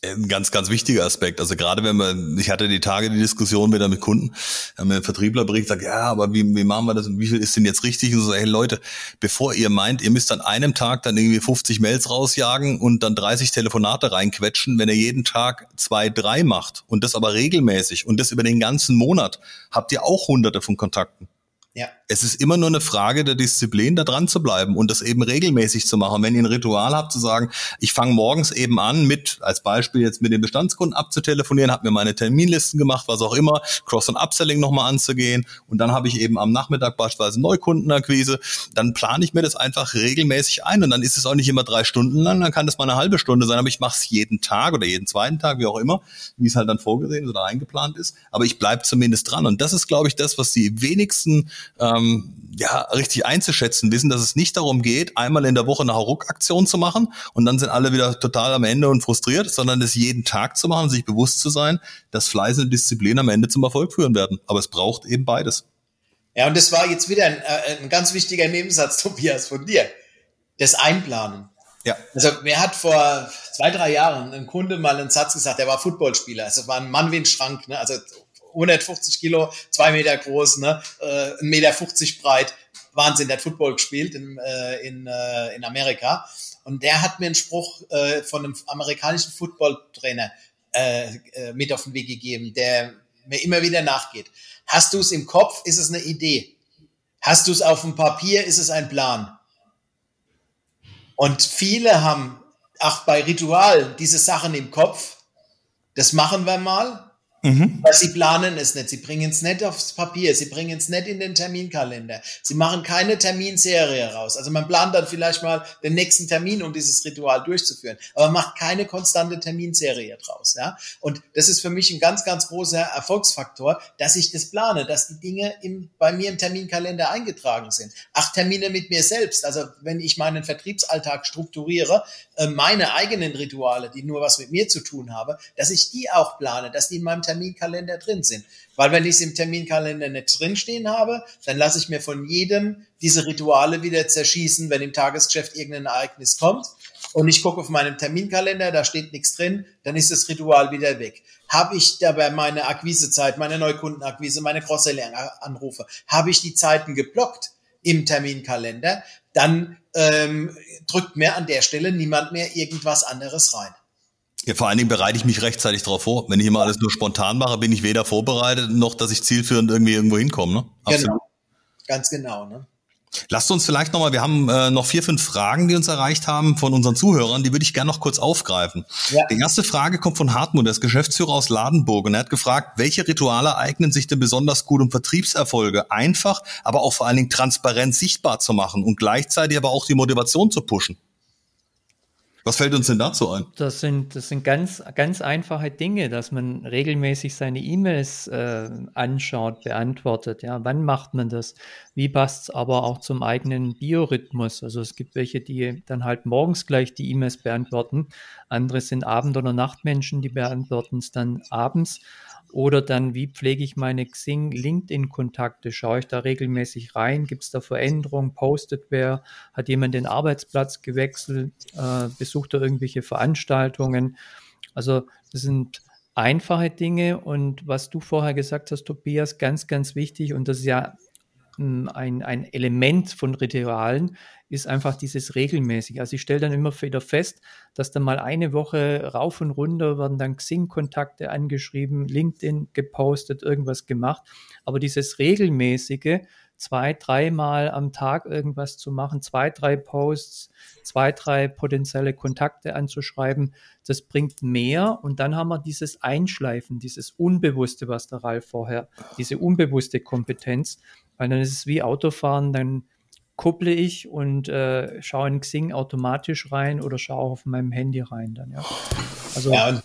S2: Ein ganz, ganz wichtiger Aspekt. Also gerade wenn man, ich hatte die Tage die Diskussion wieder mit Kunden, haben mir ein berichtet, sagt, ja, aber wie, wie machen wir das und wie viel ist denn jetzt richtig? Und so, hey Leute, bevor ihr meint, ihr müsst an einem Tag dann irgendwie 50 Mails rausjagen und dann 30 Telefonate reinquetschen, wenn ihr jeden Tag zwei, drei macht und das aber regelmäßig und das über den ganzen Monat, habt ihr auch hunderte von Kontakten. Ja. Es ist immer nur eine Frage der Disziplin, da dran zu bleiben und das eben regelmäßig zu machen. Wenn ihr ein Ritual habt, zu sagen, ich fange morgens eben an mit, als Beispiel jetzt mit den Bestandskunden abzutelefonieren, habe mir meine Terminlisten gemacht, was auch immer, Cross- und Upselling nochmal anzugehen und dann habe ich eben am Nachmittag beispielsweise Neukundenakquise, dann plane ich mir das einfach regelmäßig ein und dann ist es auch nicht immer drei Stunden lang, dann kann das mal eine halbe Stunde sein, aber ich mache es jeden Tag oder jeden zweiten Tag, wie auch immer, wie es halt dann vorgesehen oder eingeplant ist, aber ich bleibe zumindest dran und das ist, glaube ich, das, was die wenigsten ähm, ja, richtig einzuschätzen wissen, dass es nicht darum geht, einmal in der Woche eine Hauruck-Aktion zu machen und dann sind alle wieder total am Ende und frustriert, sondern es jeden Tag zu machen, sich bewusst zu sein, dass Fleiß und Disziplin am Ende zum Erfolg führen werden. Aber es braucht eben beides.
S3: Ja, und das war jetzt wieder ein, äh, ein ganz wichtiger Nebensatz, Tobias, von dir. Das Einplanen. Ja. Also mir hat vor zwei, drei Jahren ein Kunde mal einen Satz gesagt, der war Footballspieler. Also war ein Mann wie ein Schrank, ne? also 150 Kilo, zwei Meter groß, ne, äh, 1,50 Meter breit. Wahnsinn, der hat Football gespielt in, äh, in, äh, in Amerika. Und der hat mir einen Spruch äh, von einem amerikanischen Footballtrainer äh, äh, mit auf den Weg gegeben, der mir immer wieder nachgeht. Hast du es im Kopf, ist es eine Idee. Hast du es auf dem Papier, ist es ein Plan. Und viele haben auch bei Ritual diese Sachen im Kopf. Das machen wir mal. Mhm. Weil sie planen es nicht, sie bringen es nicht aufs Papier, sie bringen es nicht in den Terminkalender, sie machen keine Terminserie raus. Also man plant dann vielleicht mal den nächsten Termin, um dieses Ritual durchzuführen, aber macht keine konstante Terminserie draus. Ja? Und das ist für mich ein ganz, ganz großer Erfolgsfaktor, dass ich das plane, dass die Dinge im, bei mir im Terminkalender eingetragen sind. Acht Termine mit mir selbst, also wenn ich meinen Vertriebsalltag strukturiere, äh, meine eigenen Rituale, die nur was mit mir zu tun haben, dass ich die auch plane, dass die in meinem Terminkalender drin sind. Weil wenn ich es im Terminkalender nicht drinstehen habe, dann lasse ich mir von jedem diese Rituale wieder zerschießen, wenn im Tagesgeschäft irgendein Ereignis kommt. Und ich gucke auf meinem Terminkalender, da steht nichts drin, dann ist das Ritual wieder weg. Habe ich dabei meine Akquisezeit, meine Neukundenakquise, meine Cross-Selling-Anrufe, habe ich die Zeiten geblockt im Terminkalender, dann ähm, drückt mir an der Stelle niemand mehr irgendwas anderes rein.
S2: Ja, vor allen Dingen bereite ich mich rechtzeitig darauf vor. Wenn ich immer alles nur spontan mache, bin ich weder vorbereitet noch, dass ich zielführend irgendwie irgendwo hinkomme. Ne?
S3: Absolut. Genau, ganz genau. Ne?
S2: Lasst uns vielleicht nochmal, wir haben äh, noch vier, fünf Fragen, die uns erreicht haben von unseren Zuhörern, die würde ich gerne noch kurz aufgreifen. Ja. Die erste Frage kommt von Hartmut, der ist Geschäftsführer aus Ladenburg und er hat gefragt, welche Rituale eignen sich denn besonders gut, um Vertriebserfolge einfach, aber auch vor allen Dingen transparent sichtbar zu machen und gleichzeitig aber auch die Motivation zu pushen? Was fällt uns denn dazu ein?
S4: Das sind, das sind ganz, ganz einfache Dinge, dass man regelmäßig seine E-Mails äh, anschaut, beantwortet. Ja, wann macht man das? Wie passt es aber auch zum eigenen Biorhythmus? Also es gibt welche, die dann halt morgens gleich die E-Mails beantworten. Andere sind Abend- oder Nachtmenschen, die beantworten es dann abends. Oder dann, wie pflege ich meine Xing, LinkedIn-Kontakte? Schaue ich da regelmäßig rein? Gibt es da Veränderungen? Postet wer? Hat jemand den Arbeitsplatz gewechselt? Äh, besucht er irgendwelche Veranstaltungen? Also das sind einfache Dinge und was du vorher gesagt hast, Tobias, ganz, ganz wichtig und das ist ja ein, ein Element von Ritualen, ist einfach dieses regelmäßig. Also ich stelle dann immer wieder fest, dass dann mal eine Woche rauf und runter werden dann Xing-Kontakte angeschrieben, LinkedIn gepostet, irgendwas gemacht. Aber dieses regelmäßige, zwei, dreimal am Tag irgendwas zu machen, zwei, drei Posts, zwei, drei potenzielle Kontakte anzuschreiben, das bringt mehr. Und dann haben wir dieses Einschleifen, dieses Unbewusste, was der Ralf vorher, diese unbewusste Kompetenz, weil dann ist es wie Autofahren, dann kupple ich und äh, schaue in Xing automatisch rein oder schaue auf meinem Handy rein dann, ja.
S3: Also ja, und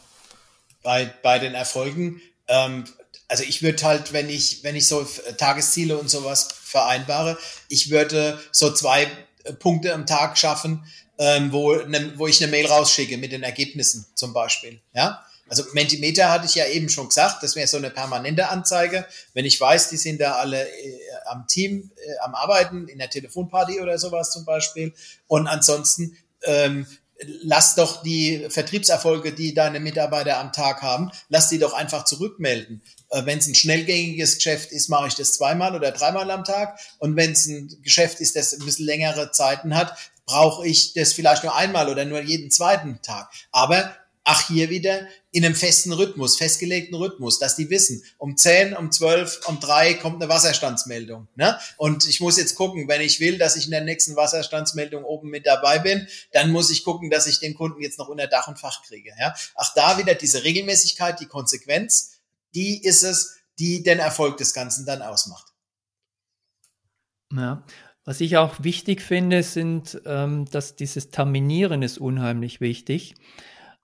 S3: bei, bei den Erfolgen, ähm, also ich würde halt, wenn ich, wenn ich so Tagesziele und sowas vereinbare, ich würde so zwei äh, Punkte am Tag schaffen, ähm, wo, ne, wo ich eine Mail rausschicke mit den Ergebnissen zum Beispiel. Ja, also Mentimeter hatte ich ja eben schon gesagt, das wäre so eine permanente Anzeige. Wenn ich weiß, die sind da alle äh, am Team, äh, am Arbeiten, in der Telefonparty oder sowas zum Beispiel. Und ansonsten ähm, lass doch die Vertriebserfolge, die deine Mitarbeiter am Tag haben, lass die doch einfach zurückmelden. Äh, wenn es ein schnellgängiges Geschäft ist, mache ich das zweimal oder dreimal am Tag. Und wenn es ein Geschäft ist, das ein bisschen längere Zeiten hat, brauche ich das vielleicht nur einmal oder nur jeden zweiten Tag. Aber Ach, hier wieder in einem festen Rhythmus, festgelegten Rhythmus, dass die wissen, um 10, um 12, um 3 kommt eine Wasserstandsmeldung. Ne? Und ich muss jetzt gucken, wenn ich will, dass ich in der nächsten Wasserstandsmeldung oben mit dabei bin, dann muss ich gucken, dass ich den Kunden jetzt noch unter Dach und Fach kriege. Ja? Ach, da wieder diese Regelmäßigkeit, die Konsequenz, die ist es, die den Erfolg des Ganzen dann ausmacht.
S4: Ja, was ich auch wichtig finde, sind, ähm, dass dieses Terminieren ist unheimlich wichtig.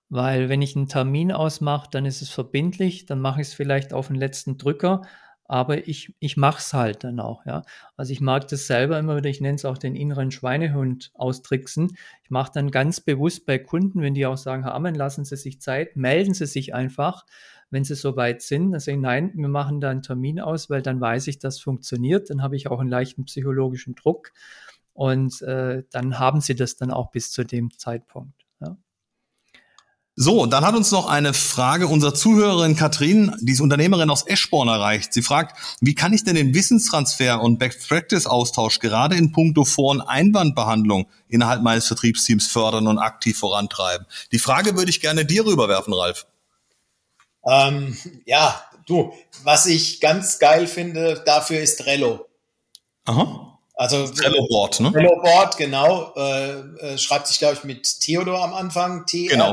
S4: Weil wenn ich einen Termin ausmache, dann ist es verbindlich, dann mache ich es vielleicht auf den letzten Drücker, aber ich, ich mache es halt dann auch, ja. Also ich mag das selber immer wieder, ich nenne es auch den inneren Schweinehund austricksen. Ich mache dann ganz bewusst bei Kunden, wenn die auch sagen, Herr Ammen, lassen Sie sich Zeit, melden Sie sich einfach, wenn Sie soweit sind. Dann sage ich, nein, wir machen da einen Termin aus, weil dann weiß ich, das funktioniert, dann habe ich auch einen leichten psychologischen Druck und äh, dann haben Sie das dann auch bis zu dem Zeitpunkt.
S2: So, dann hat uns noch eine Frage unserer Zuhörerin Katrin, die ist Unternehmerin aus Eschborn erreicht. Sie fragt, wie kann ich denn den Wissenstransfer und Best-Practice-Austausch gerade in puncto Vor- und Einwandbehandlung innerhalb meines Vertriebsteams fördern und aktiv vorantreiben? Die Frage würde ich gerne dir rüberwerfen, Ralf.
S3: Ähm, ja, du, was ich ganz geil finde, dafür ist Trello. Aha. Also Trello-Board, ne? Trello-Board, genau. Äh, äh, schreibt sich, glaube ich, mit Theodor am Anfang, T-R-O-L-L-O.com.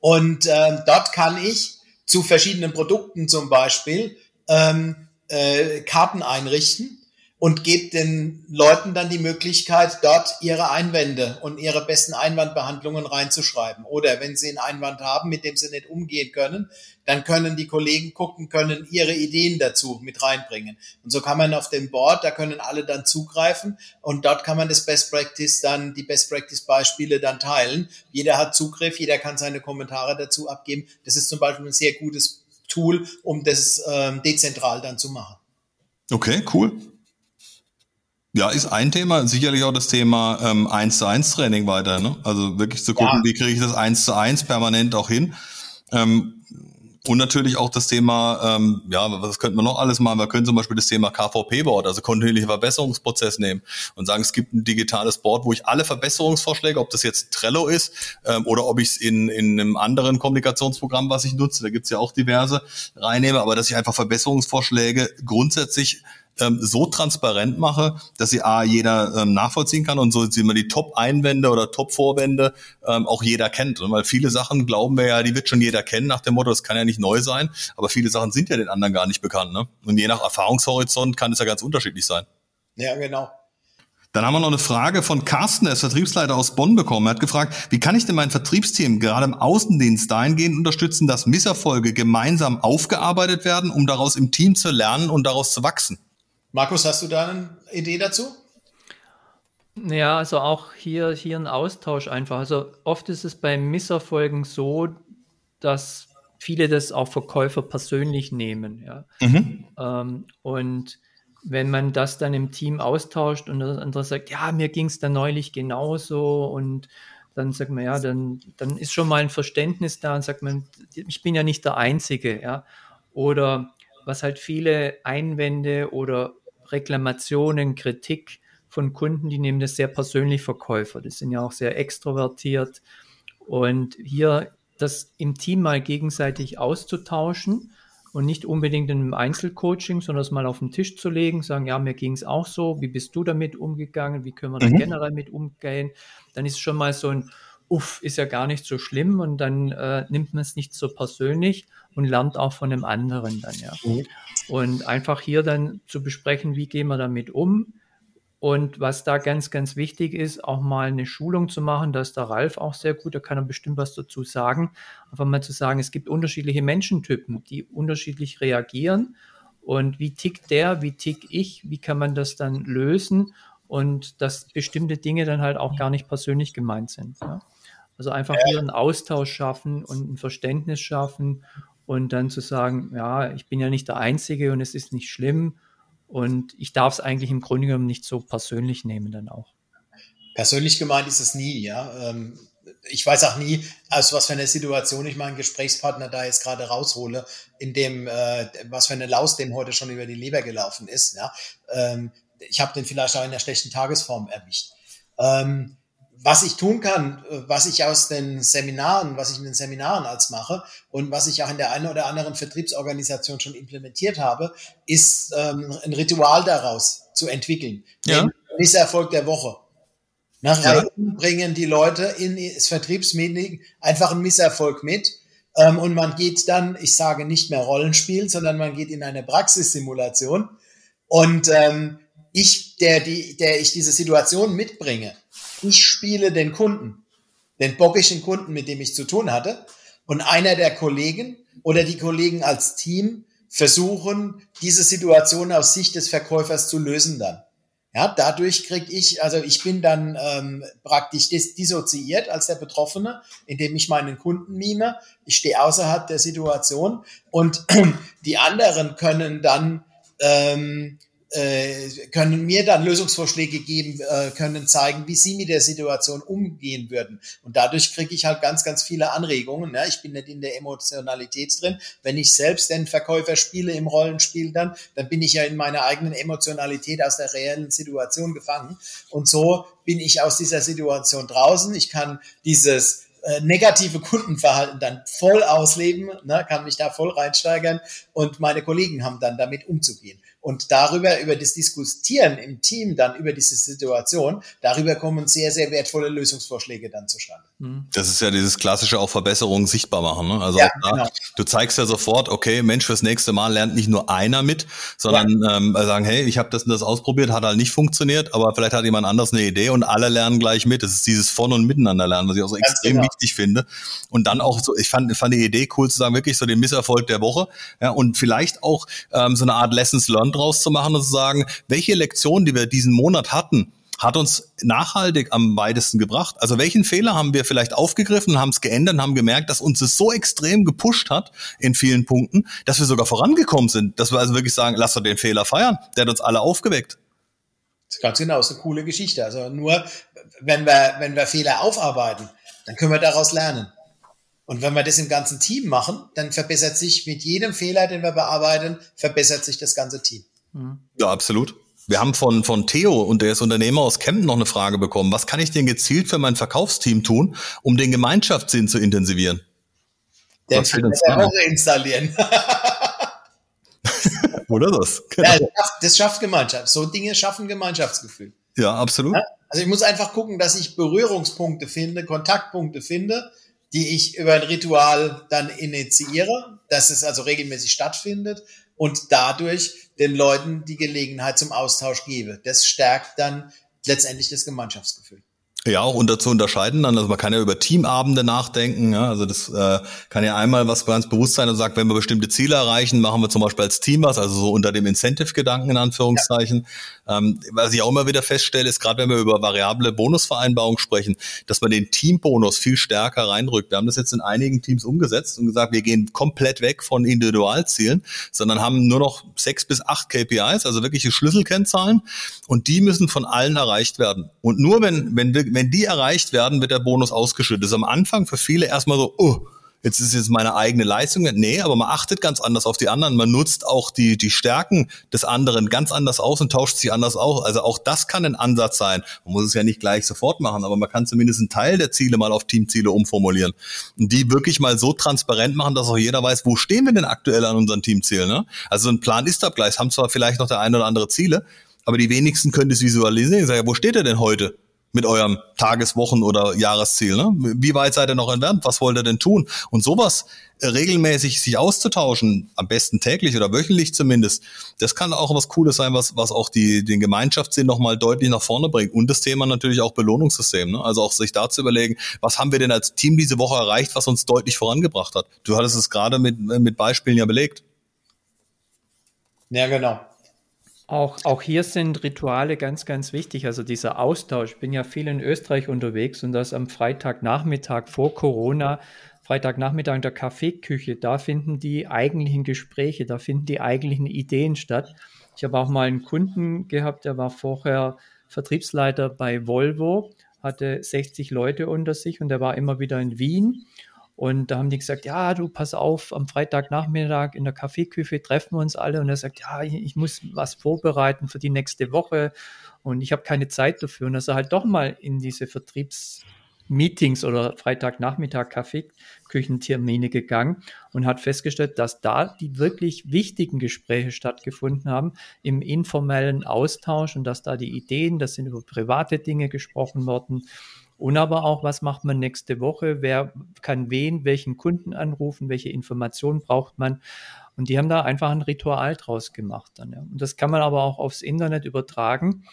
S3: Und äh, dort kann ich zu verschiedenen Produkten zum Beispiel ähm, äh, Karten einrichten und gebt den Leuten dann die Möglichkeit, dort ihre Einwände und ihre besten Einwandbehandlungen reinzuschreiben. Oder wenn sie einen Einwand haben, mit dem sie nicht umgehen können, dann können die Kollegen gucken, können ihre Ideen dazu mit reinbringen. Und so kann man auf dem Board, da können alle dann zugreifen und dort kann man das Best Practice dann, die Best Practice Beispiele dann teilen. Jeder hat Zugriff, jeder kann seine Kommentare dazu abgeben. Das ist zum Beispiel ein sehr gutes Tool, um das ähm, dezentral dann zu machen.
S2: Okay, cool. Ja, ist ein Thema, sicherlich auch das Thema ähm, 1 zu 1 Training weiter, ne? Also wirklich zu gucken, ja. wie kriege ich das 1 zu 1 permanent auch hin. Ähm, und natürlich auch das Thema, ähm, ja, was könnte man noch alles machen? Wir können zum Beispiel das Thema KVP-Board, also kontinuierlicher Verbesserungsprozess nehmen und sagen, es gibt ein digitales Board, wo ich alle Verbesserungsvorschläge, ob das jetzt Trello ist ähm, oder ob ich es in, in einem anderen Kommunikationsprogramm, was ich nutze, da gibt's ja auch diverse, reinnehme, aber dass ich einfach Verbesserungsvorschläge grundsätzlich ähm, so transparent mache, dass sie A, jeder ähm, nachvollziehen kann und so sind immer die Top-Einwände oder Top-Vorwände ähm, auch jeder kennt. Und weil viele Sachen glauben wir ja, die wird schon jeder kennen nach dem Motto, das kann ja nicht neu sein, aber viele Sachen sind ja den anderen gar nicht bekannt. Ne? Und je nach Erfahrungshorizont kann es ja ganz unterschiedlich sein.
S3: Ja, genau.
S2: Dann haben wir noch eine Frage von Carsten, der ist Vertriebsleiter aus Bonn bekommen. Er hat gefragt, wie kann ich denn mein Vertriebsteam gerade im Außendienst dahingehend unterstützen, dass Misserfolge gemeinsam aufgearbeitet werden, um daraus im Team zu lernen und daraus zu wachsen?
S3: Markus, hast du da eine Idee dazu?
S4: Ja, also auch hier, hier ein Austausch einfach. Also oft ist es bei Misserfolgen so, dass viele das auch Verkäufer persönlich nehmen. Ja. Mhm. Ähm, und wenn man das dann im Team austauscht und der andere sagt, ja, mir ging es da neulich genauso und dann sagt man, ja, dann, dann ist schon mal ein Verständnis da und sagt man, ich bin ja nicht der Einzige, ja. Oder was halt viele Einwände oder Reklamationen, Kritik von Kunden, die nehmen das sehr persönlich Verkäufer. Die sind ja auch sehr extrovertiert. Und hier das im Team mal gegenseitig auszutauschen und nicht unbedingt in einem Einzelcoaching, sondern es mal auf den Tisch zu legen, sagen, ja, mir ging es auch so, wie bist du damit umgegangen, wie können wir da mhm. generell mit umgehen, dann ist schon mal so ein, uff, ist ja gar nicht so schlimm und dann äh, nimmt man es nicht so persönlich und lernt auch von dem anderen dann, ja. Mhm. Und einfach hier dann zu besprechen, wie gehen wir damit um, und was da ganz, ganz wichtig ist, auch mal eine Schulung zu machen, da ist der Ralf auch sehr gut, da kann er bestimmt was dazu sagen. Einfach mal zu sagen, es gibt unterschiedliche Menschentypen, die unterschiedlich reagieren. Und wie tickt der, wie tick ich, wie kann man das dann lösen? Und dass bestimmte Dinge dann halt auch gar nicht persönlich gemeint sind. Ja? Also einfach hier einen Austausch schaffen und ein Verständnis schaffen und dann zu sagen, ja, ich bin ja nicht der Einzige und es ist nicht schlimm und ich darf es eigentlich im Grunde genommen nicht so persönlich nehmen dann auch.
S3: Persönlich gemeint ist es nie, ja. Ähm, ich weiß auch nie, aus was für eine Situation ich meinen Gesprächspartner da jetzt gerade raushole, in dem, äh, was für eine Laus dem heute schon über die Leber gelaufen ist. Ja. Ähm, ich habe den vielleicht auch in der schlechten Tagesform erwischt. Ähm, was ich tun kann, äh, was ich aus den Seminaren, was ich in den Seminaren als mache und was ich auch in der einen oder anderen Vertriebsorganisation schon implementiert habe, ist ähm, ein Ritual daraus zu entwickeln. Ja. Misserfolg der Woche. Nach ja. bringen die Leute in das Vertriebsmeeting einfach einen Misserfolg mit. Ähm, und man geht dann, ich sage nicht mehr Rollenspiel, sondern man geht in eine Praxissimulation. Und ähm, ich, der, die, der ich diese Situation mitbringe, ich spiele den Kunden, den bockischen Kunden, mit dem ich zu tun hatte. Und einer der Kollegen oder die Kollegen als Team versuchen, diese Situation aus Sicht des Verkäufers zu lösen dann. Ja, dadurch kriege ich, also ich bin dann ähm, praktisch dis dissoziiert als der Betroffene, indem ich meinen Kunden mime. Ich stehe außerhalb der Situation und die anderen können dann ähm, äh, können mir dann Lösungsvorschläge geben, äh, können zeigen, wie sie mit der Situation umgehen würden. Und dadurch kriege ich halt ganz, ganz viele Anregungen. Ne? Ich bin nicht in der Emotionalität drin. Wenn ich selbst den Verkäufer spiele im Rollenspiel dann, dann bin ich ja in meiner eigenen Emotionalität aus der reellen Situation gefangen. Und so bin ich aus dieser Situation draußen. Ich kann dieses äh, negative Kundenverhalten dann voll ausleben, ne, kann mich da voll reinsteigern und meine Kollegen haben dann damit umzugehen. Und darüber, über das Diskutieren im Team dann über diese Situation, darüber kommen sehr, sehr wertvolle Lösungsvorschläge dann zustande.
S2: Mhm. Das ist ja dieses klassische auch Verbesserungen sichtbar machen. Ne? Also ja, da, genau. du zeigst ja sofort, okay, Mensch, fürs nächste Mal lernt nicht nur einer mit, sondern ja. ähm, sagen, hey, ich habe das und das ausprobiert, hat halt nicht funktioniert, aber vielleicht hat jemand anders eine Idee und alle lernen gleich mit. Das ist dieses Von- und Miteinander lernen, was ich auch so Ganz extrem genau. wichtig finde. Und dann auch so, ich fand, fand die Idee cool zu sagen, wirklich so den Misserfolg der Woche ja, und vielleicht auch ähm, so eine Art Lessons Learned draus zu machen und zu sagen, welche Lektionen, die wir diesen Monat hatten, hat uns nachhaltig am weitesten gebracht? Also welchen Fehler haben wir vielleicht aufgegriffen, haben es geändert, haben gemerkt, dass uns es so extrem gepusht hat in vielen Punkten, dass wir sogar vorangekommen sind, dass wir also wirklich sagen, lass doch den Fehler feiern, der hat uns alle aufgeweckt.
S3: Ganz genau, ist eine coole Geschichte. Also nur, wenn wir, wenn wir Fehler aufarbeiten, dann können wir daraus lernen. Und wenn wir das im ganzen Team machen, dann verbessert sich mit jedem Fehler, den wir bearbeiten, verbessert sich das ganze Team.
S2: Mhm. Ja, absolut. Wir haben von, von Theo und der ist Unternehmer aus Kempten noch eine Frage bekommen. Was kann ich denn gezielt für mein Verkaufsteam tun, um den Gemeinschaftssinn zu intensivieren?
S3: Den Was fällt uns da? installieren.
S2: Oder das?
S3: Genau. Ja, das schafft Gemeinschaft. So Dinge schaffen Gemeinschaftsgefühl.
S2: Ja, absolut. Ja?
S3: Also ich muss einfach gucken, dass ich Berührungspunkte finde, Kontaktpunkte finde, die ich über ein Ritual dann initiiere, dass es also regelmäßig stattfindet und dadurch den Leuten die Gelegenheit zum Austausch gebe. Das stärkt dann letztendlich das Gemeinschaftsgefühl.
S2: Ja, auch unter zu unterscheiden dann. Also man kann ja über Teamabende nachdenken. Ja? Also das äh, kann ja einmal was ganz bewusst sein und sagt, wenn wir bestimmte Ziele erreichen, machen wir zum Beispiel als Team was, also so unter dem Incentive-Gedanken in Anführungszeichen. Ja. Ähm, was ich auch immer wieder feststelle, ist gerade wenn wir über variable Bonusvereinbarung sprechen, dass man den Teambonus viel stärker reinrückt. Wir haben das jetzt in einigen Teams umgesetzt und gesagt, wir gehen komplett weg von Individualzielen, sondern haben nur noch sechs bis acht KPIs, also wirkliche Schlüsselkennzahlen und die müssen von allen erreicht werden. Und nur wenn, wenn wir wenn die erreicht werden, wird der Bonus ausgeschüttet. Das ist am Anfang für viele erstmal so, oh, jetzt ist jetzt meine eigene Leistung. Nee, aber man achtet ganz anders auf die anderen. Man nutzt auch die, die Stärken des anderen ganz anders aus und tauscht sie anders aus. Also auch das kann ein Ansatz sein. Man muss es ja nicht gleich sofort machen, aber man kann zumindest einen Teil der Ziele mal auf Teamziele umformulieren. Und die wirklich mal so transparent machen, dass auch jeder weiß, wo stehen wir denn aktuell an unseren Teamzielen. Ne? Also ein Plan ist abgleich, haben zwar vielleicht noch der eine oder andere Ziele, aber die wenigsten können das visualisieren. Ich sage, wo steht er denn heute? Mit eurem Tageswochen- oder Jahresziel. Ne? Wie weit seid ihr noch entfernt? Was wollt ihr denn tun? Und sowas regelmäßig sich auszutauschen, am besten täglich oder wöchentlich zumindest, das kann auch was Cooles sein, was, was auch die, den Gemeinschaftssinn nochmal deutlich nach vorne bringt. Und das Thema natürlich auch Belohnungssystem. Ne? Also auch sich da zu überlegen, was haben wir denn als Team diese Woche erreicht, was uns deutlich vorangebracht hat. Du hattest es gerade mit, mit Beispielen ja belegt.
S3: Ja, genau.
S4: Auch, auch hier sind Rituale ganz, ganz wichtig. Also dieser Austausch. Ich bin ja viel in Österreich unterwegs und das am Freitagnachmittag vor Corona, Freitagnachmittag in der Kaffeeküche, da finden die eigentlichen Gespräche, da finden die eigentlichen Ideen statt. Ich habe auch mal einen Kunden gehabt, der war vorher Vertriebsleiter bei Volvo, hatte 60 Leute unter sich und der war immer wieder in Wien und da haben die gesagt, ja, du pass auf, am Freitagnachmittag in der Kaffeeküche treffen wir uns alle. Und er sagt, ja, ich muss was vorbereiten für die nächste Woche und ich habe keine Zeit dafür. Und dass er halt doch mal in diese Vertriebsmeetings oder Freitagnachmittag Kaffeeküchentermine gegangen und hat festgestellt, dass da die wirklich wichtigen Gespräche stattgefunden haben im informellen Austausch und dass da die Ideen, das sind über private Dinge gesprochen worden und aber auch, was macht man nächste Woche? Wer kann wen, welchen Kunden anrufen? Welche Informationen braucht man? Und die haben da einfach ein Ritual draus gemacht. Dann, ja. Und das kann man aber auch aufs Internet übertragen.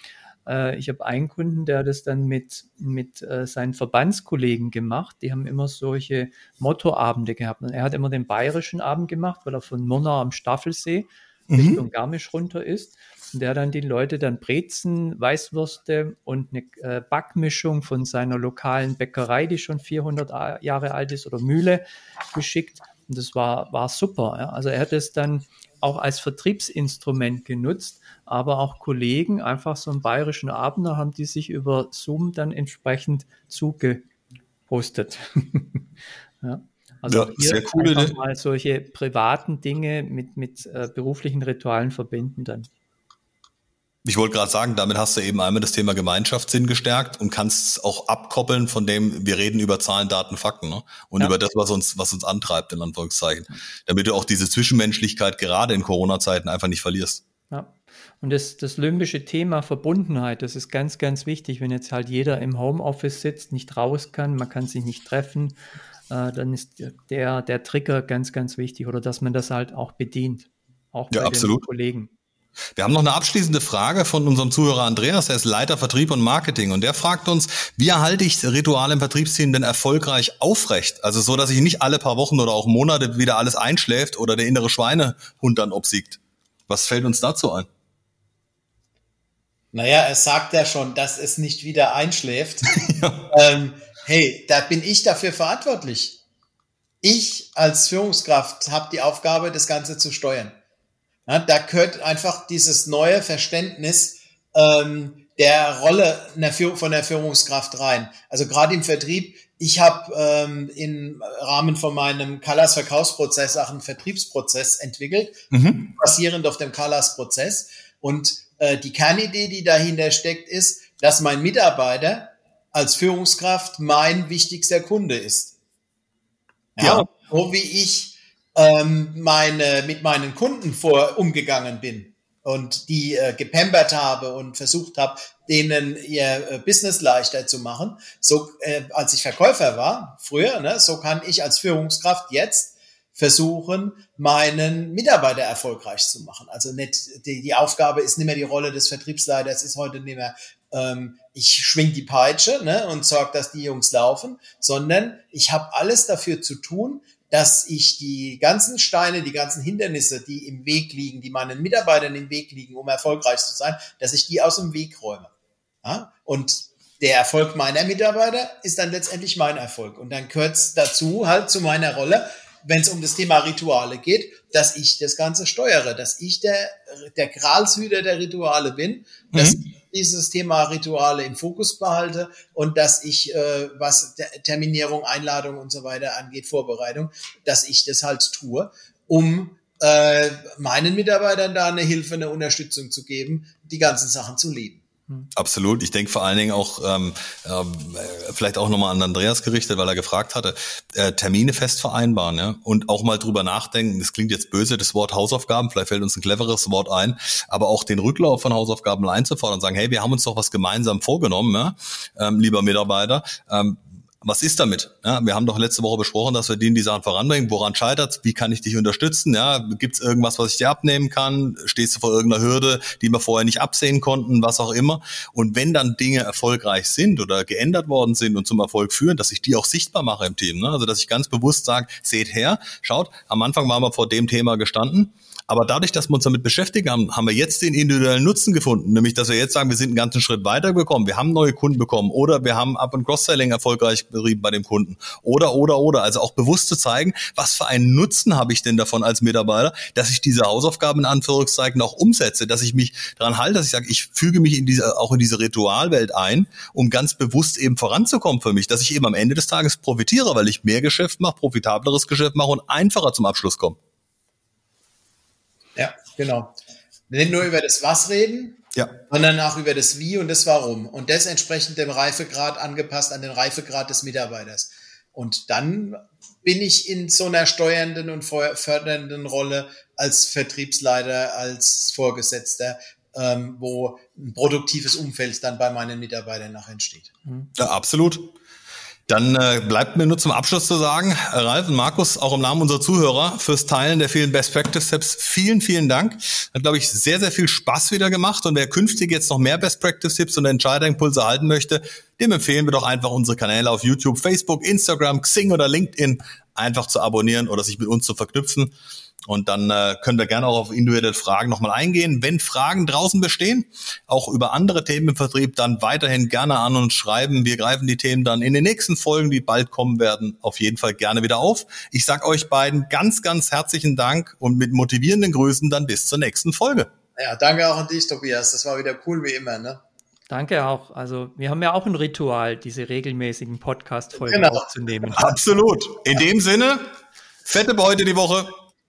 S4: Äh, ich habe einen Kunden, der das dann mit, mit äh, seinen Verbandskollegen gemacht. Die haben immer solche Mottoabende gehabt. Und er hat immer den bayerischen Abend gemacht, weil er von Murnau am Staffelsee mhm. Richtung Garmisch runter ist der dann die Leute dann Brezen, Weißwürste und eine äh, Backmischung von seiner lokalen Bäckerei, die schon 400 Jahre alt ist, oder Mühle geschickt. Und das war, war super. Ja. Also er hat es dann auch als Vertriebsinstrument genutzt, aber auch Kollegen, einfach so einen bayerischen Abender haben die sich über Zoom dann entsprechend zugepostet. ja. Also ja, hier sehr cool, einfach mal solche privaten Dinge mit, mit äh, beruflichen Ritualen verbinden dann.
S2: Ich wollte gerade sagen, damit hast du eben einmal das Thema Gemeinschaftssinn gestärkt und kannst es auch abkoppeln von dem, wir reden über Zahlen, Daten, Fakten ne? und ja. über das, was uns, was uns antreibt, in Anführungszeichen. Damit du auch diese Zwischenmenschlichkeit gerade in Corona-Zeiten einfach nicht verlierst.
S4: Ja. Und das, das limbische Thema Verbundenheit, das ist ganz, ganz wichtig. Wenn jetzt halt jeder im Homeoffice sitzt, nicht raus kann, man kann sich nicht treffen, äh, dann ist der, der Trigger ganz, ganz wichtig oder dass man das halt auch bedient. Auch bei
S2: ja, absolut.
S4: den Kollegen.
S2: Wir haben noch eine abschließende Frage von unserem Zuhörer Andreas, er ist Leiter Vertrieb und Marketing und der fragt uns, wie erhalte ich Rituale im Vertriebsteam denn erfolgreich aufrecht? Also so, dass ich nicht alle paar Wochen oder auch Monate wieder alles einschläft oder der innere Schweinehund dann obsiegt. Was fällt uns dazu ein?
S3: Naja, er sagt ja schon, dass es nicht wieder einschläft. ja. ähm, hey, da bin ich dafür verantwortlich. Ich als Führungskraft habe die Aufgabe, das Ganze zu steuern. Ja, da gehört einfach dieses neue Verständnis ähm, der Rolle von der Führungskraft rein. Also gerade im Vertrieb, ich habe ähm, im Rahmen von meinem Colors Verkaufsprozess auch einen Vertriebsprozess entwickelt, mhm. basierend auf dem Colors Prozess. Und äh, die Kernidee, die dahinter steckt, ist, dass mein Mitarbeiter als Führungskraft mein wichtigster Kunde ist. Ja, ja. So wie ich ähm, meine, mit meinen Kunden vor umgegangen bin und die äh, gepempert habe und versucht habe, denen ihr äh, Business leichter zu machen. So, äh, als ich Verkäufer war, früher, ne, so kann ich als Führungskraft jetzt versuchen, meinen Mitarbeiter erfolgreich zu machen. Also nicht, die, die Aufgabe ist nicht mehr die Rolle des Vertriebsleiters, ist heute nicht mehr, ähm, ich schwing die Peitsche ne, und sorge, dass die Jungs laufen, sondern ich habe alles dafür zu tun, dass ich die ganzen Steine, die ganzen Hindernisse, die im Weg liegen, die meinen Mitarbeitern im Weg liegen, um erfolgreich zu sein, dass ich die aus dem Weg räume. Ja? Und der Erfolg meiner Mitarbeiter ist dann letztendlich mein Erfolg. Und dann gehört dazu, halt zu meiner Rolle, wenn es um das Thema Rituale geht, dass ich das Ganze steuere, dass ich der, der Gralshüter der Rituale bin, dass mhm. ich dieses Thema Rituale im Fokus behalte und dass ich, äh, was Terminierung, Einladung und so weiter angeht, Vorbereitung, dass ich das halt tue, um äh, meinen Mitarbeitern da eine Hilfe, eine Unterstützung zu geben, die ganzen Sachen zu lieben.
S2: Absolut. Ich denke vor allen Dingen auch, ähm, äh, vielleicht auch nochmal an Andreas gerichtet, weil er gefragt hatte, äh, Termine fest vereinbaren ja? und auch mal drüber nachdenken. Das klingt jetzt böse, das Wort Hausaufgaben, vielleicht fällt uns ein cleveres Wort ein, aber auch den Rücklauf von Hausaufgaben einzufordern und sagen, hey, wir haben uns doch was gemeinsam vorgenommen, ja? ähm, lieber Mitarbeiter. Ähm, was ist damit? Ja, wir haben doch letzte Woche besprochen, dass wir denen die Sachen voranbringen. Woran scheitert Wie kann ich dich unterstützen? Ja, Gibt es irgendwas, was ich dir abnehmen kann? Stehst du vor irgendeiner Hürde, die wir vorher nicht absehen konnten? Was auch immer. Und wenn dann Dinge erfolgreich sind oder geändert worden sind und zum Erfolg führen, dass ich die auch sichtbar mache im Team. Ne? Also dass ich ganz bewusst sage, seht her, schaut, am Anfang waren wir vor dem Thema gestanden aber dadurch, dass wir uns damit beschäftigt haben, haben wir jetzt den individuellen Nutzen gefunden. Nämlich, dass wir jetzt sagen, wir sind einen ganzen Schritt weiter gekommen. Wir haben neue Kunden bekommen oder wir haben Up- und Cross-Selling erfolgreich betrieben bei dem Kunden. Oder, oder, oder. Also auch bewusst zu zeigen, was für einen Nutzen habe ich denn davon als Mitarbeiter, dass ich diese Hausaufgaben in Anführungszeichen auch umsetze, dass ich mich daran halte, dass ich sage, ich füge mich in diese, auch in diese Ritualwelt ein, um ganz bewusst eben voranzukommen für mich, dass ich eben am Ende des Tages profitiere, weil ich mehr Geschäft mache, profitableres Geschäft mache und einfacher zum Abschluss komme.
S3: Genau. Nicht nur über das Was reden, ja. sondern auch über das Wie und das Warum. Und das entsprechend dem Reifegrad angepasst an den Reifegrad des Mitarbeiters. Und dann bin ich in so einer steuernden und fördernden Rolle als Vertriebsleiter, als Vorgesetzter, ähm, wo ein produktives Umfeld dann bei meinen Mitarbeitern nach entsteht.
S2: Ja, absolut. Dann äh, bleibt mir nur zum Abschluss zu sagen, äh, Ralf und Markus, auch im Namen unserer Zuhörer, fürs Teilen der vielen Best Practice Tipps. Vielen, vielen Dank. Hat, glaube ich, sehr, sehr viel Spaß wieder gemacht. Und wer künftig jetzt noch mehr Best Practice Tipps und Entscheiderimpulse halten möchte, dem empfehlen wir doch einfach unsere Kanäle auf YouTube, Facebook, Instagram, Xing oder LinkedIn einfach zu abonnieren oder sich mit uns zu verknüpfen. Und dann äh, können wir gerne auch auf individuelle Fragen nochmal eingehen. Wenn Fragen draußen bestehen, auch über andere Themen im Vertrieb, dann weiterhin gerne an uns schreiben. Wir greifen die Themen dann in den nächsten Folgen, die bald kommen werden, auf jeden Fall gerne wieder auf. Ich sage euch beiden ganz, ganz herzlichen Dank und mit motivierenden Grüßen dann bis zur nächsten Folge.
S3: Ja, danke auch an dich, Tobias. Das war wieder cool wie immer. Ne?
S4: Danke auch. Also wir haben ja auch ein Ritual, diese regelmäßigen Podcast-Folgen genau. aufzunehmen.
S2: Absolut. In dem Sinne, fette Beute die Woche.